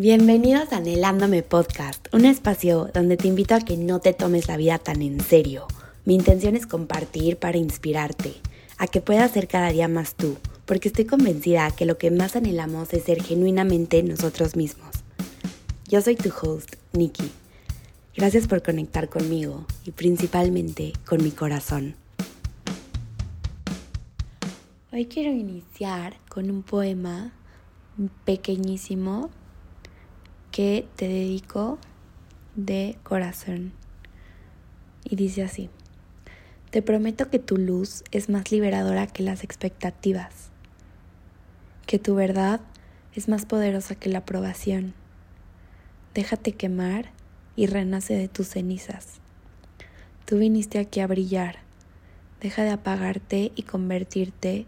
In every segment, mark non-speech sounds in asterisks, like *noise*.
Bienvenidos a Anhelándome Podcast, un espacio donde te invito a que no te tomes la vida tan en serio. Mi intención es compartir para inspirarte, a que puedas ser cada día más tú, porque estoy convencida que lo que más anhelamos es ser genuinamente nosotros mismos. Yo soy tu host, Nikki. Gracias por conectar conmigo y principalmente con mi corazón. Hoy quiero iniciar con un poema pequeñísimo que te dedico de corazón. Y dice así, te prometo que tu luz es más liberadora que las expectativas, que tu verdad es más poderosa que la aprobación. Déjate quemar y renace de tus cenizas. Tú viniste aquí a brillar. Deja de apagarte y convertirte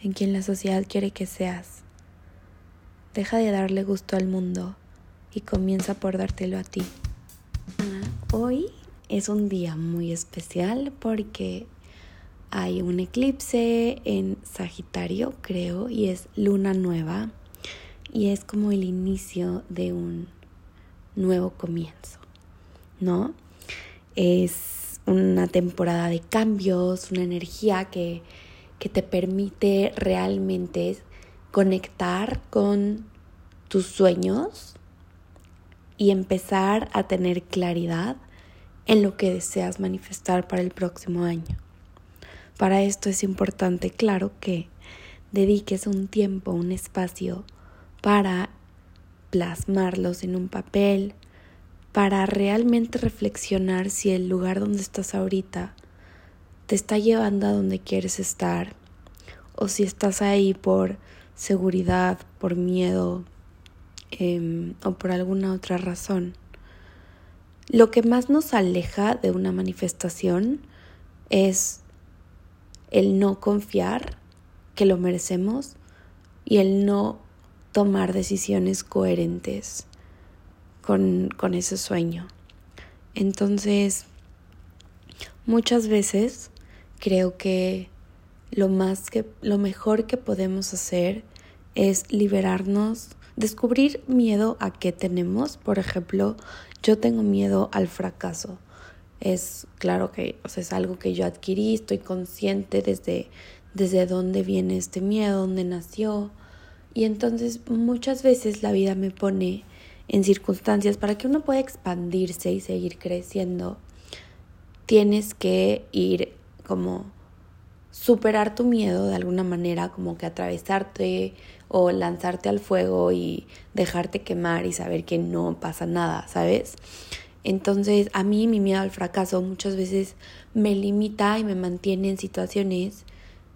en quien la sociedad quiere que seas. Deja de darle gusto al mundo y comienza por dártelo a ti. Hoy es un día muy especial porque hay un eclipse en Sagitario, creo, y es luna nueva y es como el inicio de un nuevo comienzo, ¿no? Es una temporada de cambios, una energía que, que te permite realmente conectar con tus sueños, y empezar a tener claridad en lo que deseas manifestar para el próximo año. Para esto es importante, claro, que dediques un tiempo, un espacio para plasmarlos en un papel, para realmente reflexionar si el lugar donde estás ahorita te está llevando a donde quieres estar o si estás ahí por seguridad, por miedo, Em, o por alguna otra razón. Lo que más nos aleja de una manifestación es el no confiar que lo merecemos y el no tomar decisiones coherentes con, con ese sueño. Entonces, muchas veces creo que lo más que lo mejor que podemos hacer es liberarnos descubrir miedo a qué tenemos. Por ejemplo, yo tengo miedo al fracaso. Es claro que es algo que yo adquirí, estoy consciente desde, desde dónde viene este miedo, dónde nació. Y entonces muchas veces la vida me pone en circunstancias para que uno pueda expandirse y seguir creciendo. Tienes que ir como superar tu miedo de alguna manera, como que atravesarte o lanzarte al fuego y dejarte quemar y saber que no pasa nada, ¿sabes? Entonces a mí mi miedo al fracaso muchas veces me limita y me mantiene en situaciones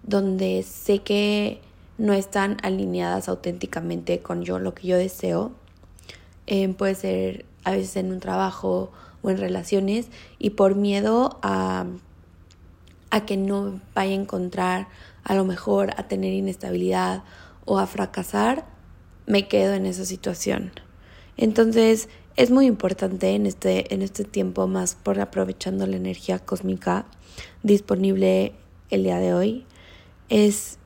donde sé que no están alineadas auténticamente con yo lo que yo deseo. Eh, puede ser a veces en un trabajo o en relaciones y por miedo a a que no vaya a encontrar a lo mejor a tener inestabilidad o a fracasar, me quedo en esa situación. Entonces, es muy importante en este, en este tiempo, más por aprovechando la energía cósmica disponible el día de hoy, es,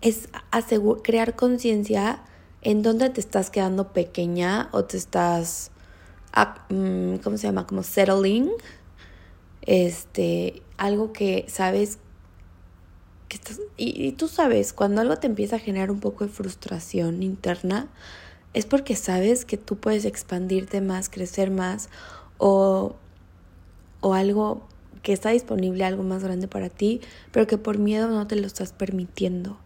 es crear conciencia en dónde te estás quedando pequeña o te estás, mm, ¿cómo se llama? Como settling este, algo que sabes y, y, tú sabes, cuando algo te empieza a generar un poco de frustración interna, es porque sabes que tú puedes expandirte más, crecer más, o, o algo que está disponible, algo más grande para ti, pero que por miedo no te lo estás permitiendo,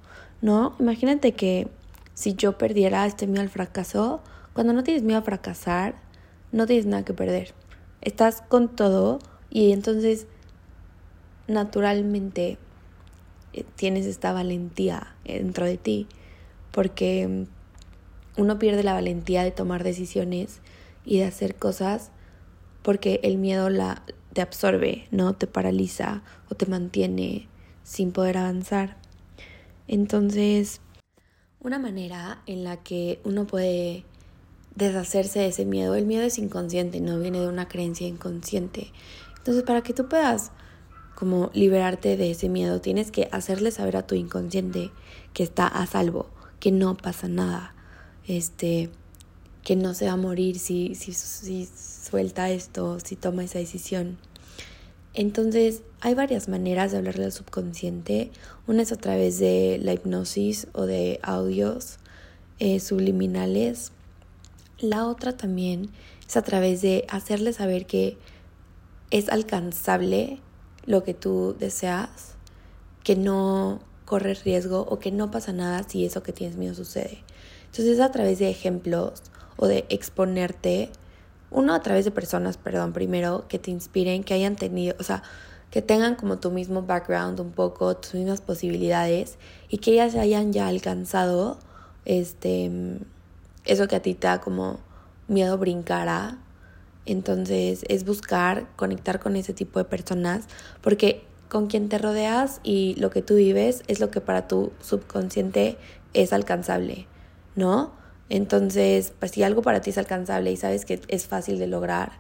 ¿no? Imagínate que si yo perdiera este miedo al fracaso, cuando no tienes miedo a fracasar, no tienes nada que perder. Estás con todo y entonces, naturalmente, tienes esta valentía dentro de ti, porque mm, uno pierde la valentía de tomar decisiones y de hacer cosas porque el miedo la, te absorbe, ¿no? Te paraliza o te mantiene sin poder avanzar. Entonces, una manera en la que uno puede deshacerse de ese miedo, el miedo es inconsciente, no viene de una creencia inconsciente. Entonces, para que tú puedas como liberarte de ese miedo, tienes que hacerle saber a tu inconsciente que está a salvo, que no pasa nada. este, que no se va a morir si, si, si suelta esto, si toma esa decisión. Entonces, hay varias maneras de hablarle al subconsciente. Una es a través de la hipnosis o de audios eh, subliminales. La otra también es a través de hacerle saber que es alcanzable lo que tú deseas, que no corres riesgo o que no pasa nada si eso que tienes miedo sucede. Entonces es a través de ejemplos o de exponerte, uno a través de personas, perdón, primero, que te inspiren, que hayan tenido, o sea, que tengan como tu mismo background un poco, tus mismas posibilidades y que ellas hayan ya alcanzado este eso que a ti te da como miedo brincar. Entonces es buscar conectar con ese tipo de personas porque con quien te rodeas y lo que tú vives es lo que para tu subconsciente es alcanzable, ¿no? Entonces, pues si algo para ti es alcanzable y sabes que es fácil de lograr,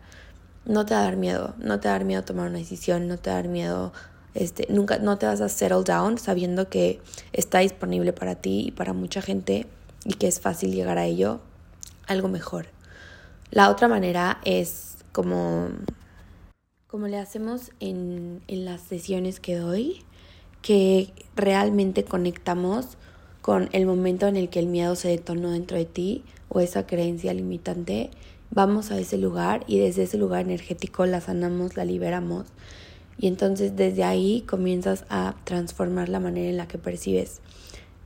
no te va a dar miedo, no te va a dar miedo tomar una decisión, no te va a dar miedo, este, nunca, no te vas a settle down sabiendo que está disponible para ti y para mucha gente y que es fácil llegar a ello, algo mejor. La otra manera es como, como le hacemos en, en las sesiones que doy, que realmente conectamos con el momento en el que el miedo se detonó dentro de ti o esa creencia limitante vamos a ese lugar y desde ese lugar energético la sanamos, la liberamos. Y entonces desde ahí comienzas a transformar la manera en la que percibes,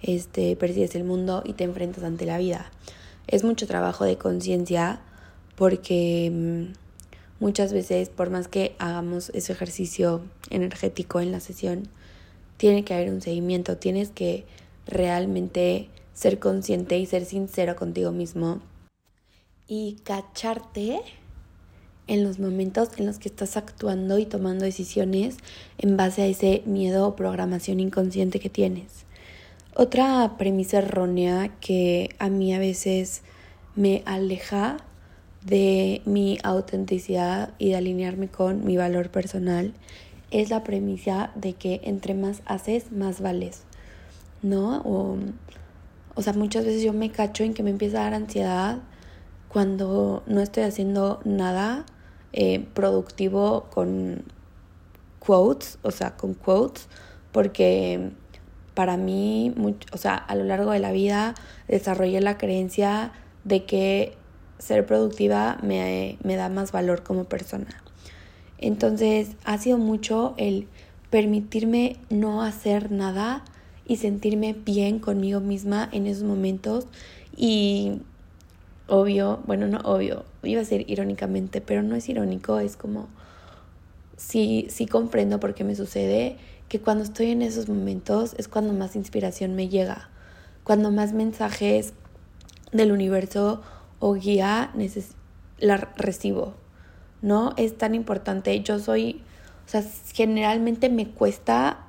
este, percibes el mundo y te enfrentas ante la vida. Es mucho trabajo de conciencia porque mm, muchas veces, por más que hagamos ese ejercicio energético en la sesión, tiene que haber un seguimiento, tienes que realmente ser consciente y ser sincero contigo mismo y cacharte en los momentos en los que estás actuando y tomando decisiones en base a ese miedo o programación inconsciente que tienes. Otra premisa errónea que a mí a veces me aleja de mi autenticidad y de alinearme con mi valor personal es la premisa de que entre más haces, más vales. ¿No? O, o sea, muchas veces yo me cacho en que me empieza a dar ansiedad cuando no estoy haciendo nada eh, productivo con quotes, o sea, con quotes, porque para mí, o sea, a lo largo de la vida desarrollé la creencia de que ser productiva me, me da más valor como persona. Entonces, ha sido mucho el permitirme no hacer nada y sentirme bien conmigo misma en esos momentos y obvio, bueno, no obvio, iba a ser irónicamente, pero no es irónico, es como, sí, sí comprendo por qué me sucede, que cuando estoy en esos momentos es cuando más inspiración me llega, cuando más mensajes del universo o guía la recibo, ¿no? Es tan importante, yo soy, o sea, generalmente me cuesta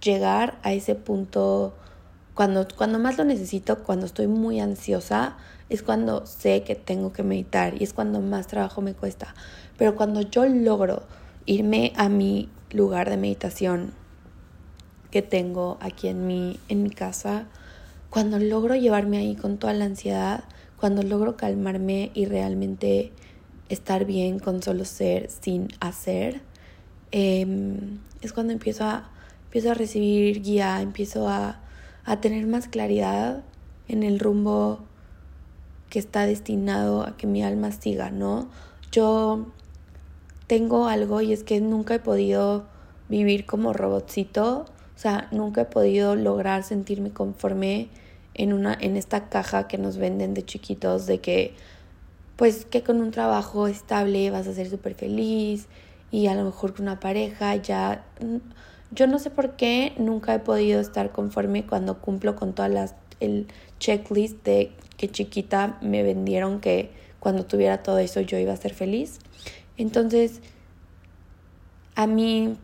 llegar a ese punto cuando, cuando más lo necesito, cuando estoy muy ansiosa, es cuando sé que tengo que meditar y es cuando más trabajo me cuesta. Pero cuando yo logro irme a mi lugar de meditación que tengo aquí en mi, en mi casa, cuando logro llevarme ahí con toda la ansiedad, cuando logro calmarme y realmente estar bien con solo ser sin hacer, em, es cuando empiezo a, empiezo a recibir guía, empiezo a a tener más claridad en el rumbo que está destinado a que mi alma siga, ¿no? Yo tengo algo y es que nunca he podido vivir como robotcito, o sea, nunca he podido lograr sentirme conforme en una en esta caja que nos venden de chiquitos de que pues que con un trabajo estable vas a ser súper feliz y a lo mejor con una pareja ya yo no sé por qué nunca he podido estar conforme cuando cumplo con todas las el checklist de que chiquita me vendieron que cuando tuviera todo eso yo iba a ser feliz. Entonces, a mí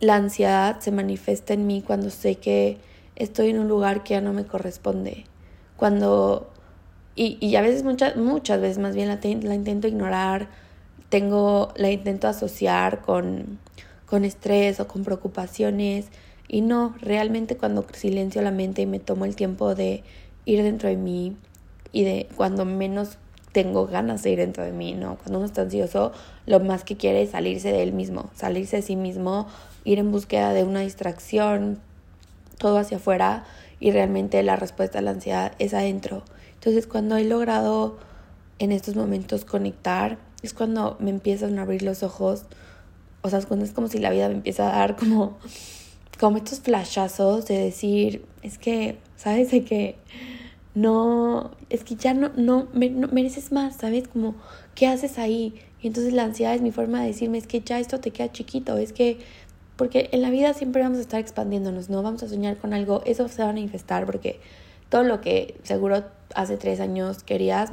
la ansiedad se manifiesta en mí cuando sé que estoy en un lugar que ya no me corresponde. Cuando y, y a veces muchas muchas veces más bien la, intento ignorar, tengo la intento asociar con con estrés o con preocupaciones. Y no, realmente cuando silencio la mente y me tomo el tiempo de ir dentro de mí y de cuando menos tengo ganas de ir dentro de mí, ¿no? Cuando uno está ansioso, lo más que quiere es salirse de él mismo, salirse de sí mismo, ir en búsqueda de una distracción, todo hacia afuera y realmente la respuesta a la ansiedad es adentro. Entonces cuando he logrado en estos momentos conectar, es cuando me empiezan a abrir los ojos, o sea, es cuando es como si la vida me empieza a dar como, *laughs* como estos flashazos de decir, es que, ¿sabes? De que no, es que ya no, no, no mereces más, ¿sabes? Como, ¿qué haces ahí? Y entonces la ansiedad es mi forma de decirme, es que ya esto te queda chiquito, es que porque en la vida siempre vamos a estar expandiéndonos, ¿no? Vamos a soñar con algo, eso se va a manifestar porque todo lo que seguro hace tres años querías,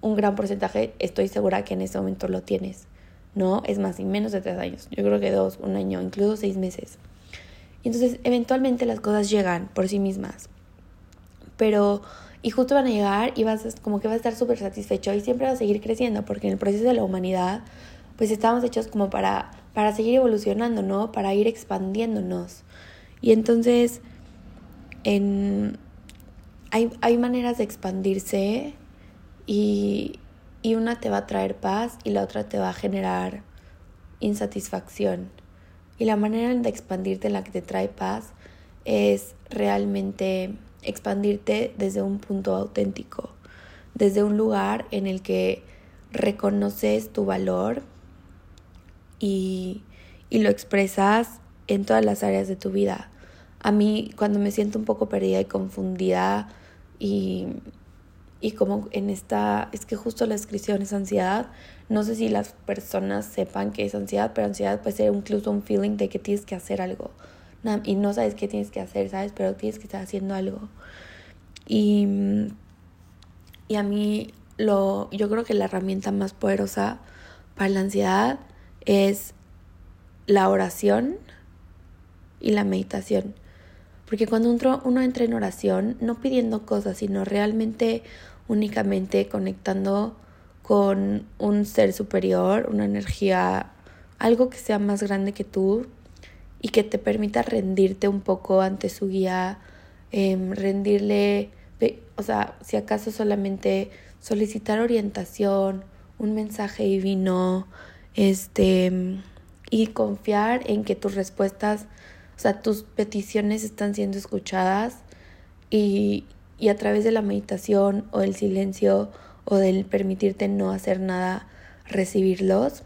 un gran porcentaje estoy segura que en ese momento lo tienes, ¿no? Es más, y menos de tres años, yo creo que dos, un año, incluso seis meses. Y entonces eventualmente las cosas llegan por sí mismas, pero y justo van a llegar y vas como que vas a estar súper satisfecho y siempre vas a seguir creciendo porque en el proceso de la humanidad pues estamos hechos como para para seguir evolucionando, ¿no? Para ir expandiéndonos. Y entonces, en, hay, hay maneras de expandirse y, y una te va a traer paz y la otra te va a generar insatisfacción. Y la manera de expandirte en la que te trae paz es realmente expandirte desde un punto auténtico, desde un lugar en el que reconoces tu valor, y, lo expresas en todas las áreas de tu vida. A mí cuando me siento un poco perdida y confundida y, y como en esta, es que justo la descripción es ansiedad, no sé si las personas sepan que es ansiedad, pero ansiedad puede ser incluso un feeling de que tienes que hacer algo y no sabes qué tienes que hacer, ¿sabes? Pero tienes que estar haciendo algo. Y, y a mí lo, yo creo que la herramienta más poderosa para la ansiedad es la oración y la meditación. Porque cuando uno, entra en oración, no pidiendo cosas, sino realmente únicamente conectando con un ser superior, una energía, algo que sea más grande que tú y que te permita rendirte un poco ante su guía, em, rendirle, o sea, si acaso solamente solicitar orientación, un mensaje divino, este, y confiar en que tus respuestas, o sea, tus peticiones están siendo escuchadas y, y a través de la meditación o el silencio o del permitirte no hacer nada, recibirlos,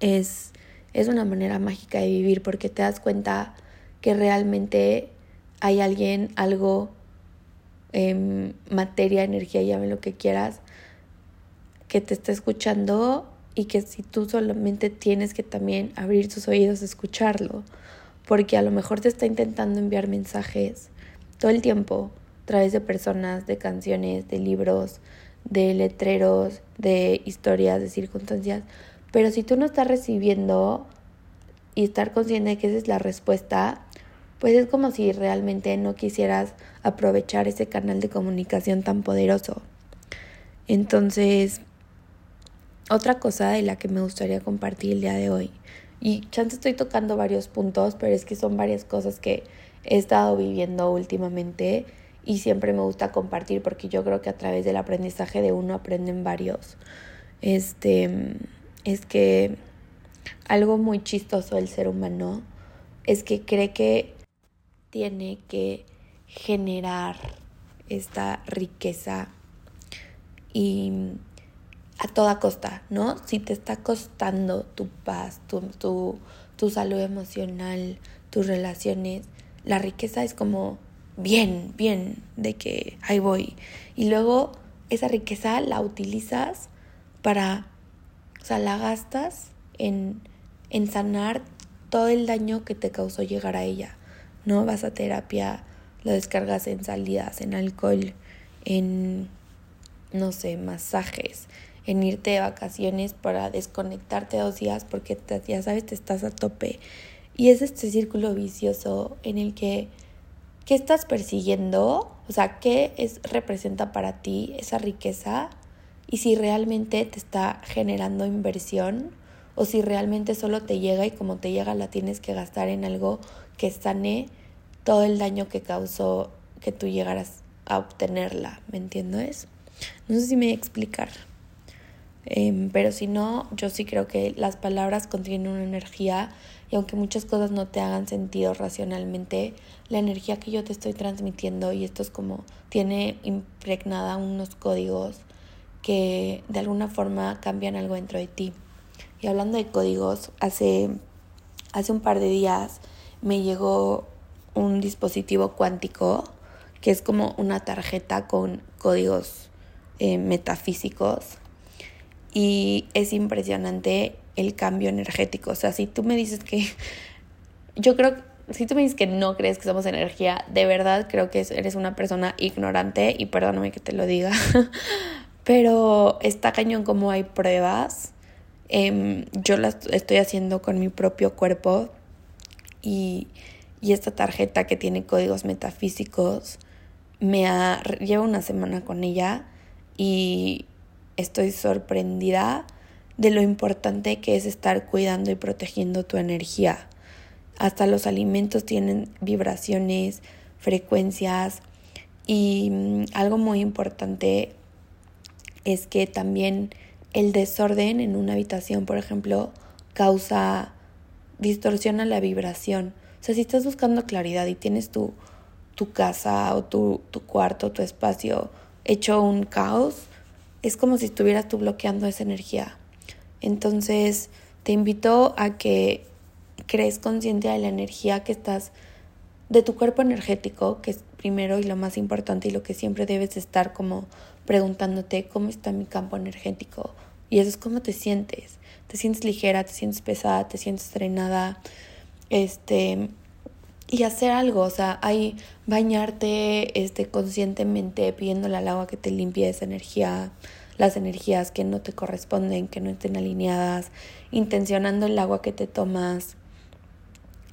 es, es una manera mágica de vivir porque te das cuenta que realmente hay alguien, algo, eh, materia, energía, llame lo que quieras, que te está escuchando y que si tú solamente tienes que también abrir tus oídos a escucharlo, porque a lo mejor te está intentando enviar mensajes todo el tiempo a través de personas, de canciones, de libros, de letreros, de historias, de circunstancias, pero si tú no estás recibiendo y estar consciente de que esa es la respuesta, pues es como si realmente no quisieras aprovechar ese canal de comunicación tan poderoso. Entonces, otra cosa de la que me gustaría compartir el día de hoy, y chance estoy tocando varios puntos, pero es que son varias cosas que he estado viviendo últimamente y siempre me gusta compartir porque yo creo que a través del aprendizaje de uno aprenden varios. Este es que algo muy chistoso del ser humano es que cree que tiene que generar esta riqueza y a toda costa, ¿no? Si te está costando tu paz, tu, tu, tu salud emocional, tus relaciones, la riqueza es como bien, bien, de que ahí voy. Y luego esa riqueza la utilizas para, o sea, la gastas en, en sanar todo el daño que te causó llegar a ella, ¿no? Vas a terapia, lo descargas en salidas, en alcohol, en, no sé, masajes, en irte de vacaciones para desconectarte dos días porque ya sabes, te estás a tope. Y es este círculo vicioso en el que, ¿qué estás persiguiendo? O sea, ¿qué es, representa para ti esa riqueza? Y si realmente te está generando inversión o si realmente solo te llega y como te llega la tienes que gastar en algo que sane todo el daño que causó que tú llegaras a obtenerla, ¿me entiendes? No sé si me voy a explicar. Em, pero si no, yo sí creo que las palabras contienen una energía y aunque muchas cosas no te hagan sentido racionalmente, la energía que yo te estoy transmitiendo y esto es como tiene impregnada unos códigos que de alguna forma cambian algo dentro de ti. Y hablando de códigos, hace, hace un par de días me llegó un dispositivo cuántico que es como una tarjeta con códigos eh, metafísicos y es impresionante el cambio energético. O sea, si tú me dices que yo creo, si tú me dices que no crees que somos energía, de verdad creo que eres una persona ignorante y perdóname que te lo diga, *laughs* pero está cañón como hay pruebas. Em, yo las estoy haciendo con mi propio cuerpo y, y esta tarjeta que tiene códigos metafísicos me ha llevo una semana con ella y estoy sorprendida de lo importante que es estar cuidando y protegiendo tu energía. Hasta los alimentos tienen vibraciones, frecuencias y mm, algo muy importante es que también el desorden en una habitación, por ejemplo, causa, distorsiona la vibración. O sea, si estás buscando claridad y tienes tu, tu casa o tu, tu cuarto, tu espacio hecho un caos, es como si estuvieras tú bloqueando esa energía. Entonces, te invito a que crees consciente de la energía que estás, de tu cuerpo energético, que es primero y lo más importante y lo que siempre debes estar como preguntándote cómo está mi campo energético. Y eso es cómo te sientes. Te sientes ligera, te sientes pesada, te sientes drenada. Este, y hacer algo, o sea, hay bañarte este, conscientemente pidiéndole al agua que te limpie esa energía, las energías que no te corresponden, que no estén alineadas, intencionando el agua que te tomas.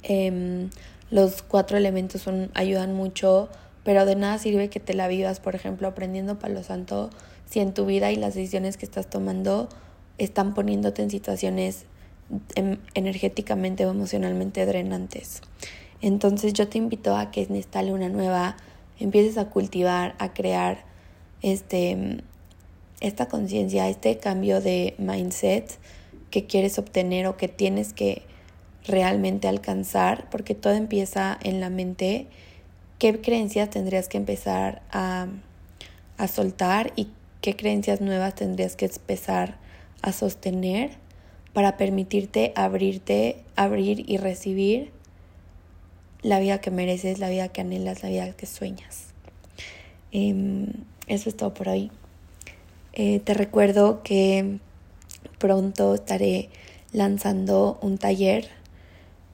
Em, los cuatro elementos son, ayudan mucho, pero de nada sirve que te la vivas, por ejemplo, aprendiendo Palo Santo, si en tu vida y las decisiones que estás tomando están poniéndote en situaciones em, energéticamente o emocionalmente drenantes. Entonces yo te invito a que en esta luna nueva empieces a cultivar, a crear este, esta conciencia, este cambio de mindset que quieres obtener o que tienes que realmente alcanzar, porque todo empieza en la mente. ¿Qué creencias tendrías que empezar a, a soltar y qué creencias nuevas tendrías que empezar a sostener para permitirte abrirte, abrir y recibir la vida que mereces, la vida que anhelas, la vida que sueñas. Em, eso es todo por hoy. Eh, te recuerdo que pronto estaré lanzando un taller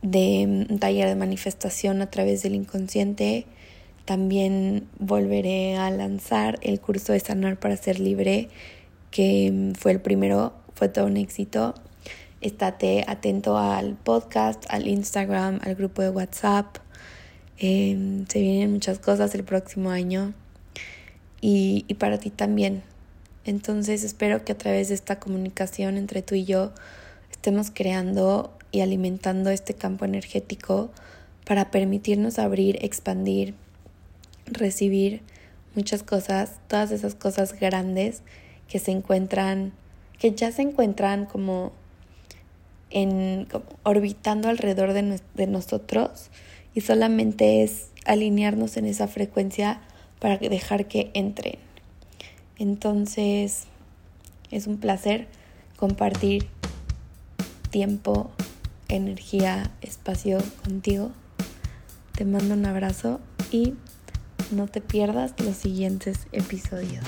de un taller de manifestación a través del inconsciente. También volveré a lanzar el curso de sanar para ser libre, que fue el primero, fue todo un éxito. Estate atento al podcast, al Instagram, al grupo de WhatsApp. Em, se vienen muchas cosas el próximo año y, y para ti también. Entonces espero que a través de esta comunicación entre tú y yo estemos creando y alimentando este campo energético para permitirnos abrir, expandir, recibir muchas cosas, todas esas cosas grandes que se encuentran, que ya se encuentran como en orbitando alrededor de, de nosotros y solamente es alinearnos en esa frecuencia para dejar que entren. Entonces es un placer compartir tiempo, energía, espacio contigo. Te mando un abrazo y no te pierdas los siguientes episodios.